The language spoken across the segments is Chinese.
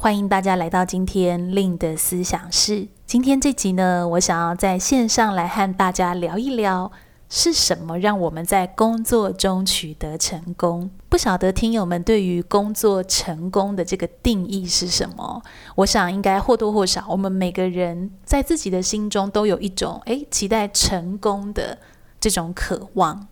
欢迎大家来到今天令的思想室。今天这集呢，我想要在线上来和大家聊一聊，是什么让我们在工作中取得成功？不晓得听友们对于工作成功的这个定义是什么？我想应该或多或少，我们每个人在自己的心中都有一种诶期待成功的这种渴望。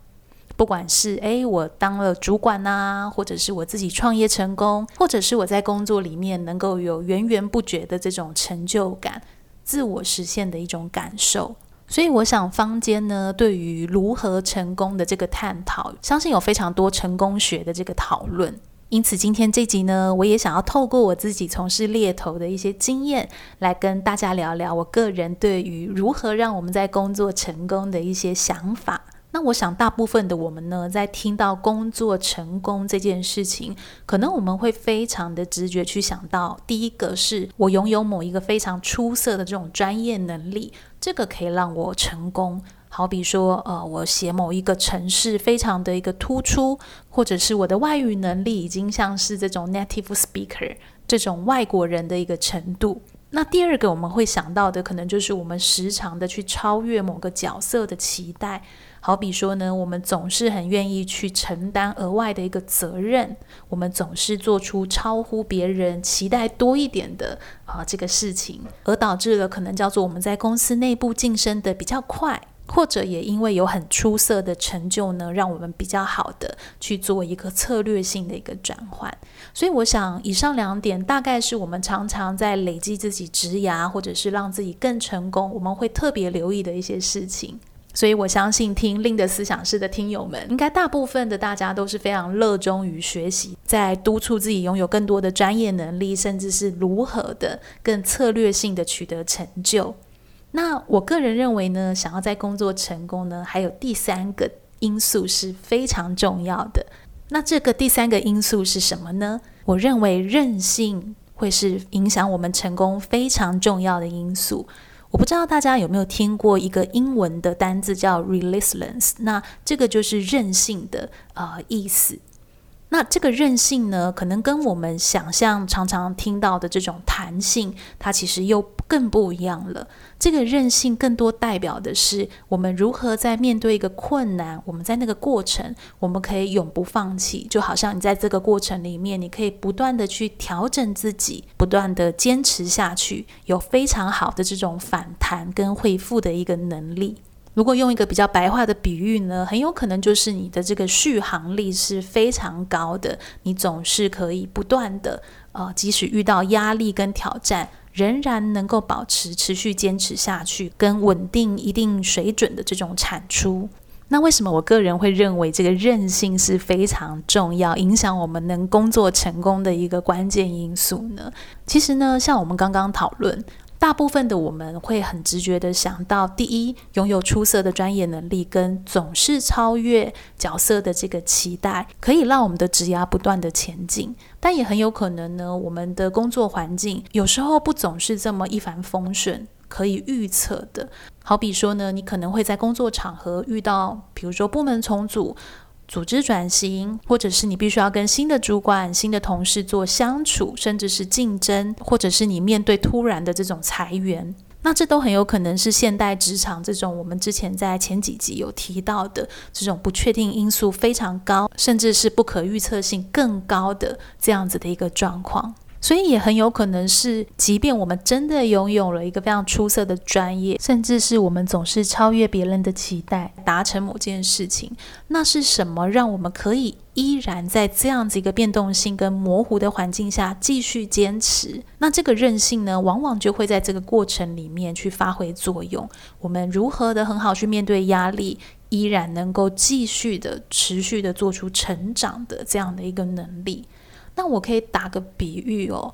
不管是诶，我当了主管呐、或者是我自己创业成功，或者是我在工作里面能够有源源不绝的这种成就感、自我实现的一种感受。所以，我想坊间呢，对于如何成功的这个探讨，相信有非常多成功学的这个讨论。因此，今天这集呢，我也想要透过我自己从事猎头的一些经验，来跟大家聊聊我个人对于如何让我们在工作成功的一些想法。那我想，大部分的我们呢，在听到工作成功这件事情，可能我们会非常的直觉去想到，第一个是我拥有某一个非常出色的这种专业能力，这个可以让我成功。好比说，呃，我写某一个城市非常的一个突出，或者是我的外语能力已经像是这种 native speaker 这种外国人的一个程度。那第二个我们会想到的，可能就是我们时常的去超越某个角色的期待。好比说呢，我们总是很愿意去承担额外的一个责任，我们总是做出超乎别人期待多一点的啊这个事情，而导致了可能叫做我们在公司内部晋升的比较快，或者也因为有很出色的成就呢，让我们比较好的去做一个策略性的一个转换。所以我想，以上两点大概是我们常常在累积自己职涯，或者是让自己更成功，我们会特别留意的一些事情。所以我相信听令的思想室的听友们，应该大部分的大家都是非常热衷于学习，在督促自己拥有更多的专业能力，甚至是如何的更策略性的取得成就。那我个人认为呢，想要在工作成功呢，还有第三个因素是非常重要的。那这个第三个因素是什么呢？我认为韧性会是影响我们成功非常重要的因素。我不知道大家有没有听过一个英文的单字叫 resilience，那这个就是任性的呃意思。那这个韧性呢，可能跟我们想象常常听到的这种弹性，它其实又更不一样了。这个韧性更多代表的是我们如何在面对一个困难，我们在那个过程，我们可以永不放弃。就好像你在这个过程里面，你可以不断的去调整自己，不断的坚持下去，有非常好的这种反弹跟恢复的一个能力。如果用一个比较白话的比喻呢，很有可能就是你的这个续航力是非常高的，你总是可以不断的，呃，即使遇到压力跟挑战，仍然能够保持持续坚持下去，跟稳定一定水准的这种产出。那为什么我个人会认为这个韧性是非常重要，影响我们能工作成功的一个关键因素呢？其实呢，像我们刚刚讨论。大部分的我们会很直觉地想到，第一，拥有出色的专业能力跟总是超越角色的这个期待，可以让我们的职涯不断地前进。但也很有可能呢，我们的工作环境有时候不总是这么一帆风顺，可以预测的。好比说呢，你可能会在工作场合遇到，比如说部门重组。组织转型，或者是你必须要跟新的主管、新的同事做相处，甚至是竞争，或者是你面对突然的这种裁员，那这都很有可能是现代职场这种我们之前在前几集有提到的这种不确定因素非常高，甚至是不可预测性更高的这样子的一个状况。所以也很有可能是，即便我们真的拥有了一个非常出色的专业，甚至是我们总是超越别人的期待，达成某件事情，那是什么让我们可以依然在这样子一个变动性跟模糊的环境下继续坚持？那这个韧性呢，往往就会在这个过程里面去发挥作用。我们如何的很好去面对压力，依然能够继续的持续的做出成长的这样的一个能力。那我可以打个比喻哦，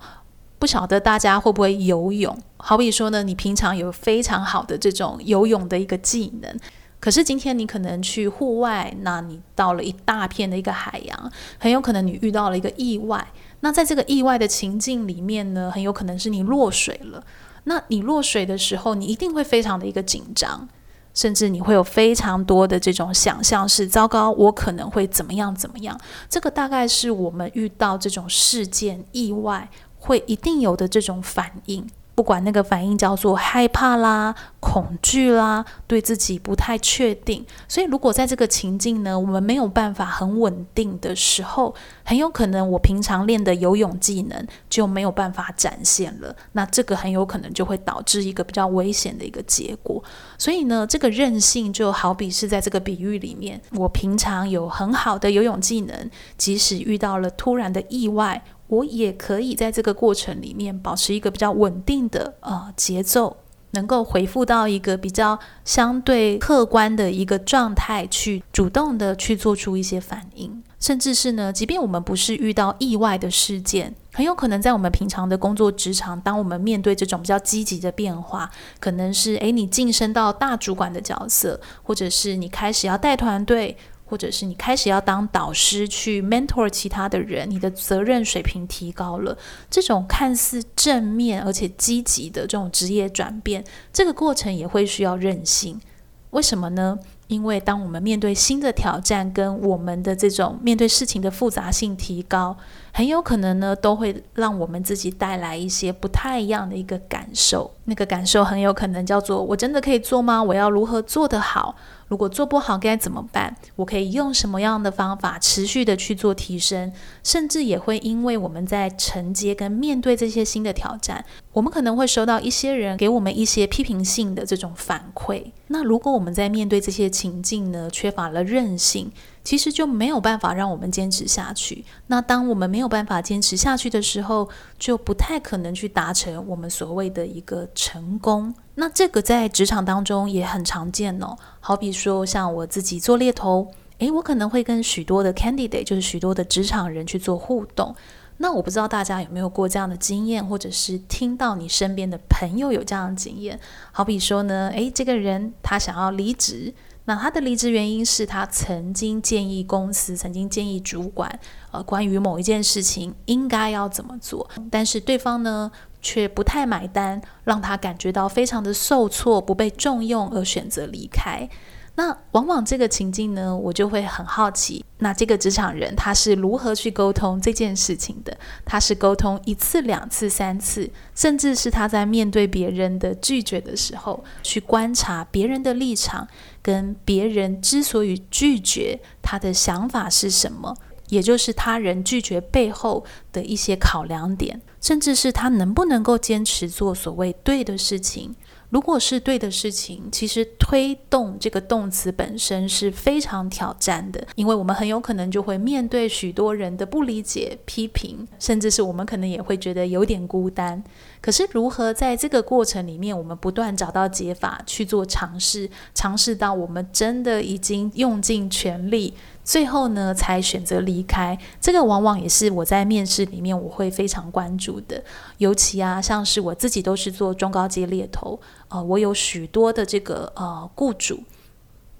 不晓得大家会不会游泳？好比说呢，你平常有非常好的这种游泳的一个技能，可是今天你可能去户外，那你到了一大片的一个海洋，很有可能你遇到了一个意外。那在这个意外的情境里面呢，很有可能是你落水了。那你落水的时候，你一定会非常的一个紧张。甚至你会有非常多的这种想象，是糟糕，我可能会怎么样怎么样。这个大概是我们遇到这种事件意外会一定有的这种反应。不管那个反应叫做害怕啦、恐惧啦，对自己不太确定，所以如果在这个情境呢，我们没有办法很稳定的时候，很有可能我平常练的游泳技能就没有办法展现了。那这个很有可能就会导致一个比较危险的一个结果。所以呢，这个韧性就好比是在这个比喻里面，我平常有很好的游泳技能，即使遇到了突然的意外。我也可以在这个过程里面保持一个比较稳定的呃节奏，能够回复到一个比较相对客观的一个状态，去主动的去做出一些反应，甚至是呢，即便我们不是遇到意外的事件，很有可能在我们平常的工作职场，当我们面对这种比较积极的变化，可能是诶，你晋升到大主管的角色，或者是你开始要带团队。或者是你开始要当导师去 mentor 其他的人，你的责任水平提高了，这种看似正面而且积极的这种职业转变，这个过程也会需要韧性。为什么呢？因为当我们面对新的挑战，跟我们的这种面对事情的复杂性提高，很有可能呢，都会让我们自己带来一些不太一样的一个感受。那个感受很有可能叫做：我真的可以做吗？我要如何做得好？如果做不好该怎么办？我可以用什么样的方法持续的去做提升？甚至也会因为我们在承接跟面对这些新的挑战，我们可能会收到一些人给我们一些批评性的这种反馈。那如果我们在面对这些情境呢，缺乏了韧性，其实就没有办法让我们坚持下去。那当我们没有办法坚持下去的时候，就不太可能去达成我们所谓的一个成功。那这个在职场当中也很常见哦。好比说，像我自己做猎头，诶，我可能会跟许多的 candidate，就是许多的职场人去做互动。那我不知道大家有没有过这样的经验，或者是听到你身边的朋友有这样的经验。好比说呢，诶，这个人他想要离职。那他的离职原因是他曾经建议公司，曾经建议主管，呃，关于某一件事情应该要怎么做，但是对方呢却不太买单，让他感觉到非常的受挫，不被重用而选择离开。那往往这个情境呢，我就会很好奇，那这个职场人他是如何去沟通这件事情的？他是沟通一次、两次、三次，甚至是他在面对别人的拒绝的时候，去观察别人的立场，跟别人之所以拒绝他的想法是什么，也就是他人拒绝背后的一些考量点，甚至是他能不能够坚持做所谓对的事情。如果是对的事情，其实推动这个动词本身是非常挑战的，因为我们很有可能就会面对许多人的不理解、批评，甚至是我们可能也会觉得有点孤单。可是，如何在这个过程里面，我们不断找到解法去做尝试，尝试到我们真的已经用尽全力。最后呢，才选择离开。这个往往也是我在面试里面我会非常关注的。尤其啊，像是我自己都是做中高阶猎头，呃，我有许多的这个呃雇主。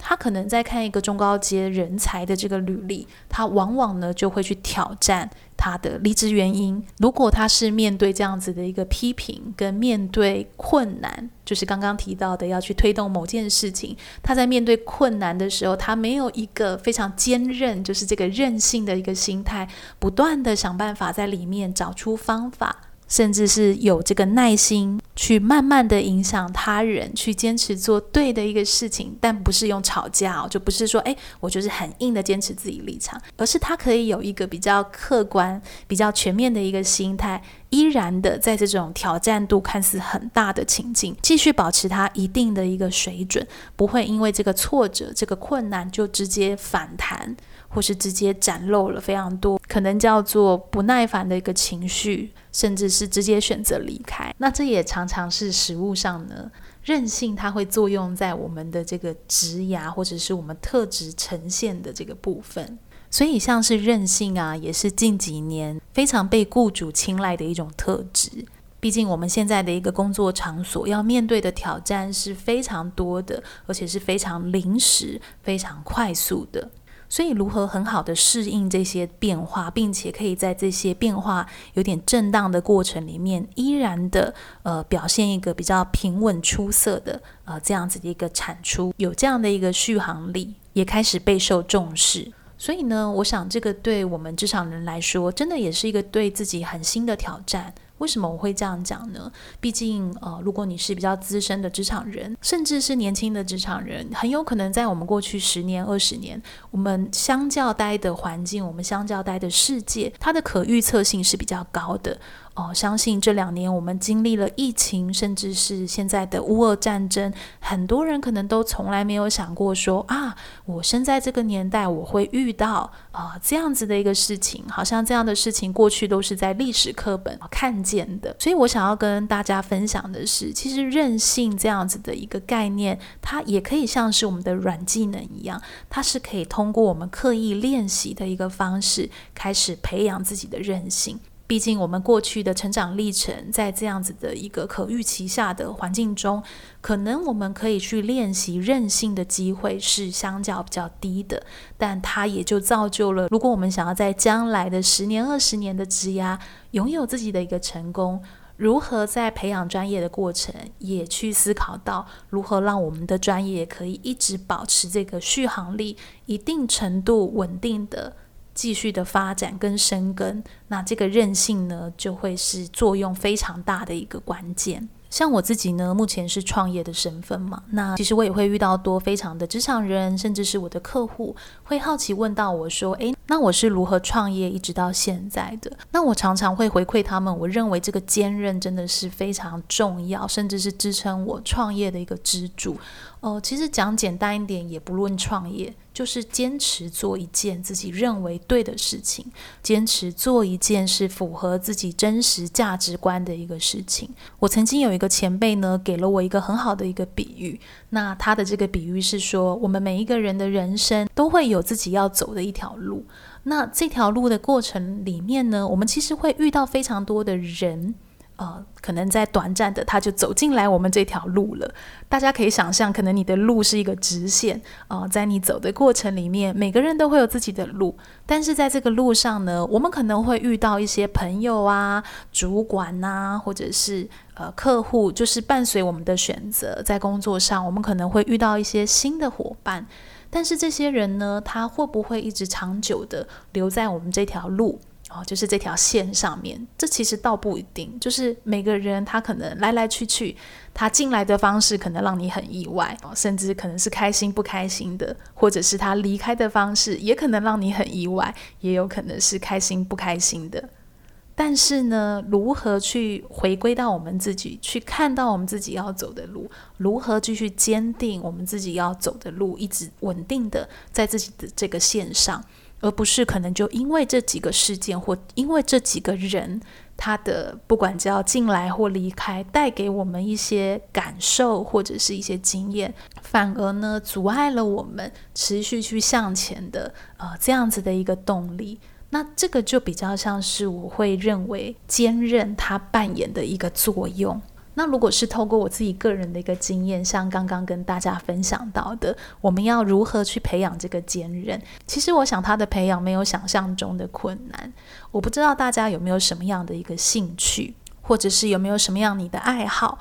他可能在看一个中高阶人才的这个履历，他往往呢就会去挑战他的离职原因。如果他是面对这样子的一个批评跟面对困难，就是刚刚提到的要去推动某件事情，他在面对困难的时候，他没有一个非常坚韧，就是这个韧性的一个心态，不断的想办法在里面找出方法。甚至是有这个耐心去慢慢的影响他人，去坚持做对的一个事情，但不是用吵架哦，就不是说诶，我就是很硬的坚持自己立场，而是他可以有一个比较客观、比较全面的一个心态，依然的在这种挑战度看似很大的情境，继续保持他一定的一个水准，不会因为这个挫折、这个困难就直接反弹。或是直接展露了非常多，可能叫做不耐烦的一个情绪，甚至是直接选择离开。那这也常常是实务上呢，韧性它会作用在我们的这个职涯或者是我们特质呈现的这个部分。所以像是韧性啊，也是近几年非常被雇主青睐的一种特质。毕竟我们现在的一个工作场所要面对的挑战是非常多的，而且是非常临时、非常快速的。所以，如何很好的适应这些变化，并且可以在这些变化有点震荡的过程里面，依然的呃表现一个比较平稳出色的呃这样子的一个产出，有这样的一个续航力，也开始备受重视。所以呢，我想这个对我们职场人来说，真的也是一个对自己很新的挑战。为什么我会这样讲呢？毕竟，呃，如果你是比较资深的职场人，甚至是年轻的职场人，很有可能在我们过去十年、二十年，我们相较待的环境，我们相较待的世界，它的可预测性是比较高的。哦，相信这两年我们经历了疫情，甚至是现在的乌俄战争，很多人可能都从来没有想过说啊，我生在这个年代，我会遇到啊这样子的一个事情，好像这样的事情过去都是在历史课本看见的。所以我想要跟大家分享的是，其实韧性这样子的一个概念，它也可以像是我们的软技能一样，它是可以通过我们刻意练习的一个方式，开始培养自己的韧性。毕竟，我们过去的成长历程，在这样子的一个可预期下的环境中，可能我们可以去练习韧性的机会是相较比较低的。但它也就造就了，如果我们想要在将来的十年、二十年的职涯拥有自己的一个成功，如何在培养专业的过程，也去思考到如何让我们的专业可以一直保持这个续航力，一定程度稳定的。继续的发展跟深耕，那这个韧性呢，就会是作用非常大的一个关键。像我自己呢，目前是创业的身份嘛，那其实我也会遇到多非常的职场人，甚至是我的客户，会好奇问到我说：“诶，那我是如何创业一直到现在的？”那我常常会回馈他们，我认为这个坚韧真的是非常重要，甚至是支撑我创业的一个支柱。哦，其实讲简单一点，也不论创业，就是坚持做一件自己认为对的事情，坚持做一件是符合自己真实价值观的一个事情。我曾经有一个前辈呢，给了我一个很好的一个比喻。那他的这个比喻是说，我们每一个人的人生都会有自己要走的一条路。那这条路的过程里面呢，我们其实会遇到非常多的人。呃，可能在短暂的，他就走进来我们这条路了。大家可以想象，可能你的路是一个直线啊，呃，在你走的过程里面，每个人都会有自己的路。但是在这个路上呢，我们可能会遇到一些朋友啊、主管呐，或者是呃客户，就是伴随我们的选择，在工作上，我们可能会遇到一些新的伙伴。但是这些人呢，他会不会一直长久的留在我们这条路？哦，就是这条线上面，这其实倒不一定。就是每个人他可能来来去去，他进来的方式可能让你很意外，甚至可能是开心不开心的，或者是他离开的方式也可能让你很意外，也有可能是开心不开心的。但是呢，如何去回归到我们自己，去看到我们自己要走的路，如何继续坚定我们自己要走的路，一直稳定的在自己的这个线上。而不是可能就因为这几个事件或因为这几个人，他的不管叫进来或离开，带给我们一些感受或者是一些经验，反而呢阻碍了我们持续去向前的呃这样子的一个动力。那这个就比较像是我会认为坚韧它扮演的一个作用。那如果是透过我自己个人的一个经验，像刚刚跟大家分享到的，我们要如何去培养这个坚韧？其实我想它的培养没有想象中的困难。我不知道大家有没有什么样的一个兴趣，或者是有没有什么样你的爱好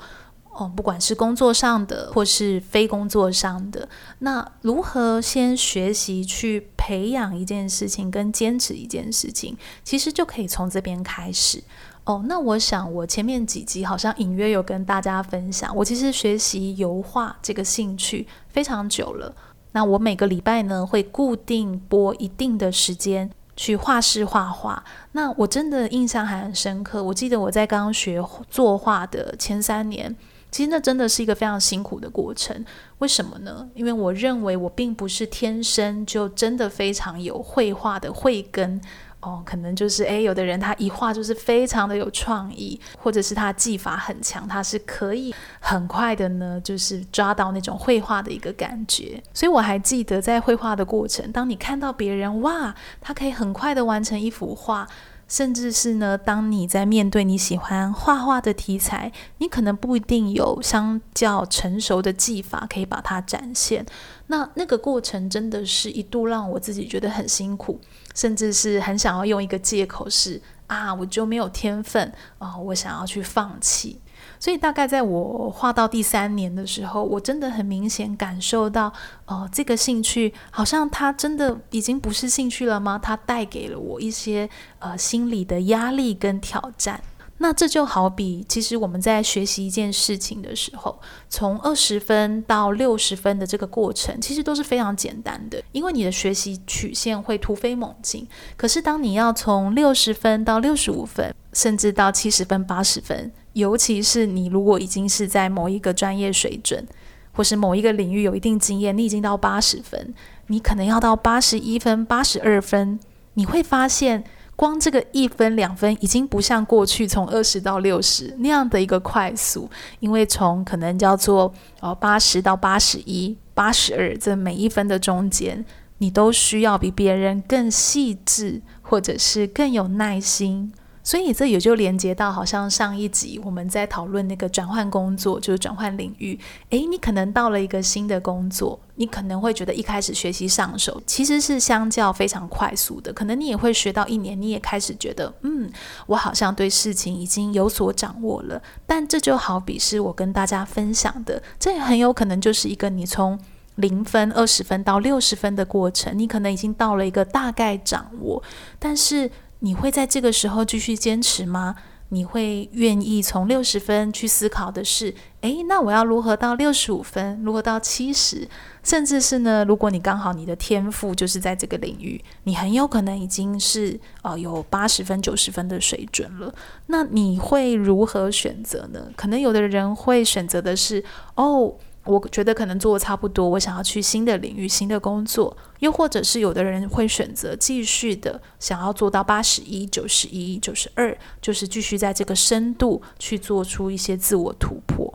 哦，不管是工作上的或是非工作上的，那如何先学习去培养一件事情，跟坚持一件事情，其实就可以从这边开始。哦，那我想我前面几集好像隐约有跟大家分享，我其实学习油画这个兴趣非常久了。那我每个礼拜呢会固定播一定的时间去画室画画。那我真的印象还很深刻，我记得我在刚刚学作画的前三年，其实那真的是一个非常辛苦的过程。为什么呢？因为我认为我并不是天生就真的非常有绘画的慧根。哦，可能就是诶，有的人他一画就是非常的有创意，或者是他技法很强，他是可以很快的呢，就是抓到那种绘画的一个感觉。所以我还记得在绘画的过程，当你看到别人哇，他可以很快的完成一幅画。甚至是呢，当你在面对你喜欢画画的题材，你可能不一定有相较成熟的技法可以把它展现。那那个过程真的是一度让我自己觉得很辛苦，甚至是很想要用一个借口是啊，我就没有天分啊，我想要去放弃。所以大概在我画到第三年的时候，我真的很明显感受到，哦、呃，这个兴趣好像它真的已经不是兴趣了吗？它带给了我一些呃心理的压力跟挑战。那这就好比，其实我们在学习一件事情的时候，从二十分到六十分的这个过程，其实都是非常简单的，因为你的学习曲线会突飞猛进。可是当你要从六十分到六十五分，甚至到七十分、八十分。尤其是你如果已经是在某一个专业水准，或是某一个领域有一定经验，你已经到八十分，你可能要到八十一分、八十二分，你会发现光这个一分两分已经不像过去从二十到六十那样的一个快速，因为从可能叫做哦八十到八十一、八十二这每一分的中间，你都需要比别人更细致，或者是更有耐心。所以这也就连接到，好像上一集我们在讨论那个转换工作，就是转换领域。诶，你可能到了一个新的工作，你可能会觉得一开始学习上手其实是相较非常快速的，可能你也会学到一年，你也开始觉得，嗯，我好像对事情已经有所掌握了。但这就好比是我跟大家分享的，这也很有可能就是一个你从零分、二十分到六十分的过程，你可能已经到了一个大概掌握，但是。你会在这个时候继续坚持吗？你会愿意从六十分去思考的是，诶，那我要如何到六十五分，如何到七十，甚至是呢？如果你刚好你的天赋就是在这个领域，你很有可能已经是呃有八十分、九十分的水准了。那你会如何选择呢？可能有的人会选择的是，哦。我觉得可能做的差不多，我想要去新的领域、新的工作，又或者是有的人会选择继续的想要做到八十一、九十一、九十二，就是继续在这个深度去做出一些自我突破。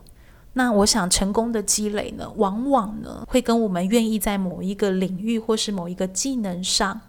那我想成功的积累呢，往往呢会跟我们愿意在某一个领域或是某一个技能上。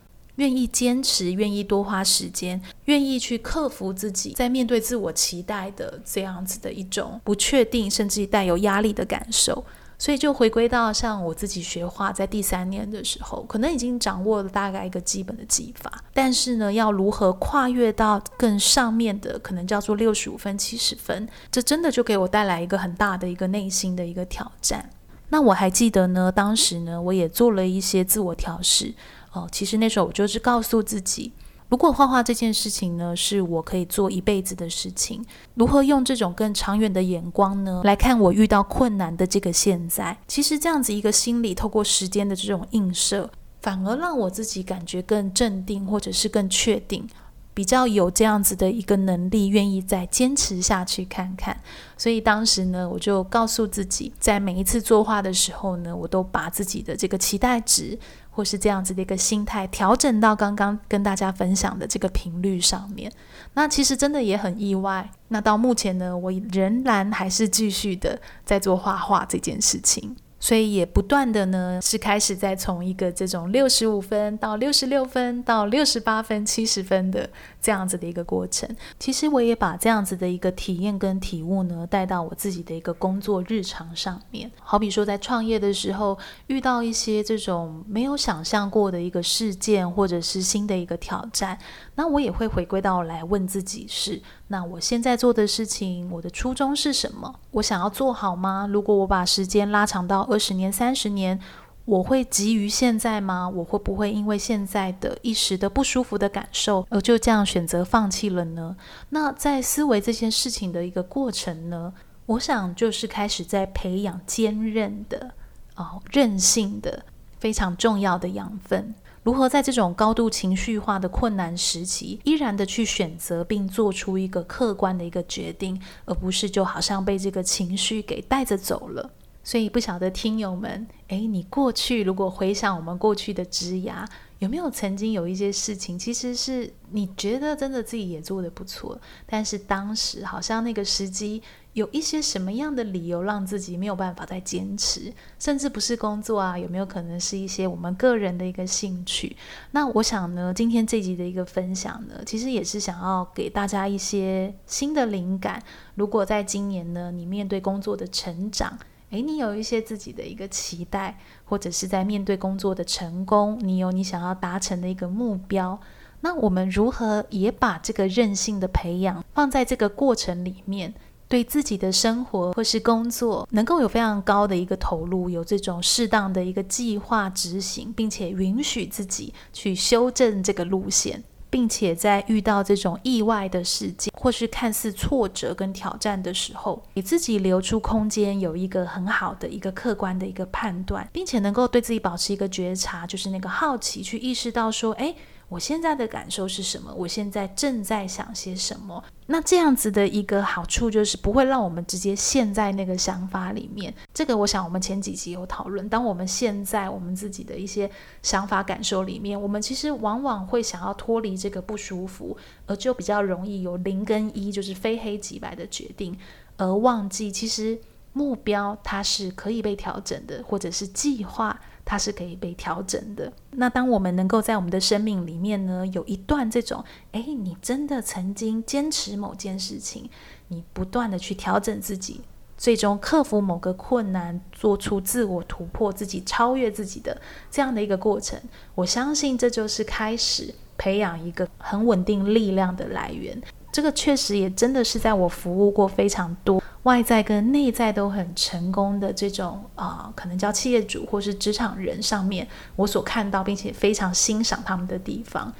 愿意坚持，愿意多花时间，愿意去克服自己在面对自我期待的这样子的一种不确定，甚至带有压力的感受。所以就回归到像我自己学画，在第三年的时候，可能已经掌握了大概一个基本的技法，但是呢，要如何跨越到更上面的，可能叫做六十五分、七十分，这真的就给我带来一个很大的一个内心的一个挑战。那我还记得呢，当时呢，我也做了一些自我调试。哦，其实那时候我就是告诉自己，如果画画这件事情呢，是我可以做一辈子的事情，如何用这种更长远的眼光呢，来看我遇到困难的这个现在？其实这样子一个心理透过时间的这种映射，反而让我自己感觉更镇定，或者是更确定。比较有这样子的一个能力，愿意再坚持下去看看。所以当时呢，我就告诉自己，在每一次作画的时候呢，我都把自己的这个期待值，或是这样子的一个心态，调整到刚刚跟大家分享的这个频率上面。那其实真的也很意外。那到目前呢，我仍然还是继续的在做画画这件事情。所以也不断的呢，是开始在从一个这种六十五分到六十六分到六十八分、七十分的这样子的一个过程。其实我也把这样子的一个体验跟体悟呢，带到我自己的一个工作日常上面。好比说在创业的时候，遇到一些这种没有想象过的一个事件，或者是新的一个挑战，那我也会回归到来问自己是。那我现在做的事情，我的初衷是什么？我想要做好吗？如果我把时间拉长到二十年、三十年，我会急于现在吗？我会不会因为现在的一时的不舒服的感受，而就这样选择放弃了呢？那在思维这件事情的一个过程呢，我想就是开始在培养坚韧的、哦，韧性的非常重要的养分。如何在这种高度情绪化的困难时期，依然的去选择并做出一个客观的一个决定，而不是就好像被这个情绪给带着走了。所以不晓得听友们，诶，你过去如果回想我们过去的职涯，有没有曾经有一些事情，其实是你觉得真的自己也做得不错，但是当时好像那个时机有一些什么样的理由让自己没有办法再坚持，甚至不是工作啊，有没有可能是一些我们个人的一个兴趣？那我想呢，今天这集的一个分享呢，其实也是想要给大家一些新的灵感。如果在今年呢，你面对工作的成长，诶，你有一些自己的一个期待，或者是在面对工作的成功，你有你想要达成的一个目标，那我们如何也把这个韧性的培养放在这个过程里面，对自己的生活或是工作能够有非常高的一个投入，有这种适当的一个计划执行，并且允许自己去修正这个路线。并且在遇到这种意外的事件，或是看似挫折跟挑战的时候，给自己留出空间，有一个很好的一个客观的一个判断，并且能够对自己保持一个觉察，就是那个好奇，去意识到说，诶。我现在的感受是什么？我现在正在想些什么？那这样子的一个好处就是不会让我们直接陷在那个想法里面。这个我想我们前几集有讨论。当我们陷在我们自己的一些想法感受里面，我们其实往往会想要脱离这个不舒服，而就比较容易有零跟一，就是非黑即白的决定，而忘记其实目标它是可以被调整的，或者是计划。它是可以被调整的。那当我们能够在我们的生命里面呢，有一段这种，哎，你真的曾经坚持某件事情，你不断的去调整自己，最终克服某个困难，做出自我突破，自己超越自己的这样的一个过程，我相信这就是开始培养一个很稳定力量的来源。这个确实也真的是在我服务过非常多。外在跟内在都很成功的这种啊、可能叫企业主或是职场人上面，我所看到并且非常欣赏他们的地方。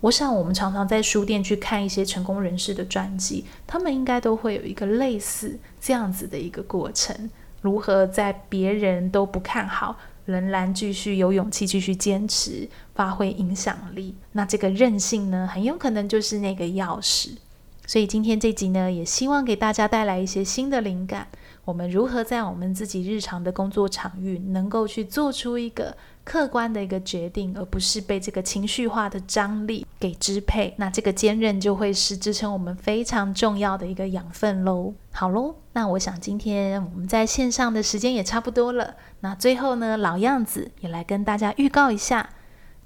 我想我们常常在书店去看一些成功人士的传记，他们应该都会有一个类似这样子的一个过程：如何在别人都不看好，仍然继续有勇气继续坚持，发挥影响力。那这个韧性呢，很有可能就是那个钥匙。所以今天这集呢，也希望给大家带来一些新的灵感。我们如何在我们自己日常的工作场域，能够去做出一个客观的一个决定，而不是被这个情绪化的张力给支配。那这个坚韧就会是支撑我们非常重要的一个养分喽。好喽，那我想今天我们在线上的时间也差不多了。那最后呢，老样子也来跟大家预告一下。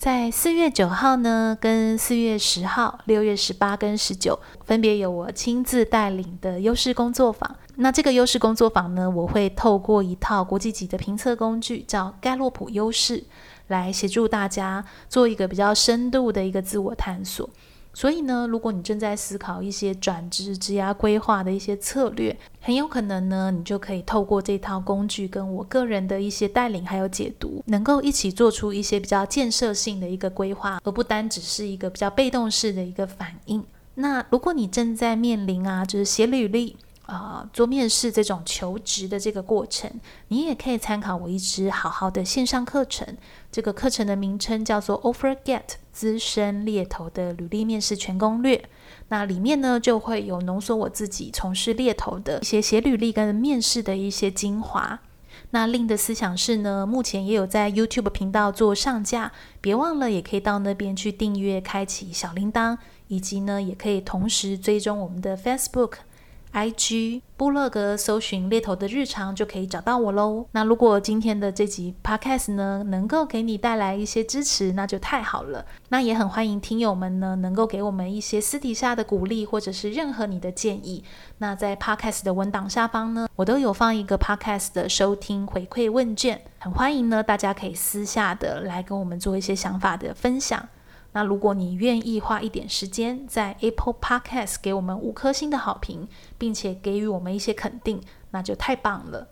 在四月九号呢，跟四月十号、六月十八跟十九，分别有我亲自带领的优势工作坊。那这个优势工作坊呢，我会透过一套国际级的评测工具，叫盖洛普优势，来协助大家做一个比较深度的一个自我探索。所以呢，如果你正在思考一些转职、职涯规划的一些策略，很有可能呢，你就可以透过这套工具，跟我个人的一些带领还有解读，能够一起做出一些比较建设性的一个规划，而不单只是一个比较被动式的一个反应。那如果你正在面临啊，就是写履历。啊、做面试这种求职的这个过程，你也可以参考我一支好好的线上课程。这个课程的名称叫做 OfferGet 资深猎头的履历面试全攻略。那里面呢，就会有浓缩我自己从事猎头的一些写履历跟面试的一些精华。那另的思想是呢，目前也有在 YouTube 频道做上架，别忘了也可以到那边去订阅、开启小铃铛，以及呢，也可以同时追踪我们的 Facebook。IG 部落格搜寻猎头的日常就可以找到我喽。那如果今天的这集 Podcast 呢，能够给你带来一些支持，那就太好了。那也很欢迎听友们呢，能够给我们一些私底下的鼓励，或者是任何你的建议。那在 Podcast 的文档下方呢，我都有放一个 Podcast 的收听回馈问卷，很欢迎呢，大家可以私下的来跟我们做一些想法的分享。那如果你愿意花一点时间在 Apple Podcast 给我们五颗星的好评，并且给予我们一些肯定，那就太棒了。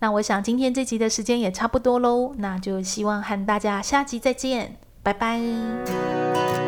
那我想今天这集的时间也差不多喽，那就希望和大家下集再见，拜拜。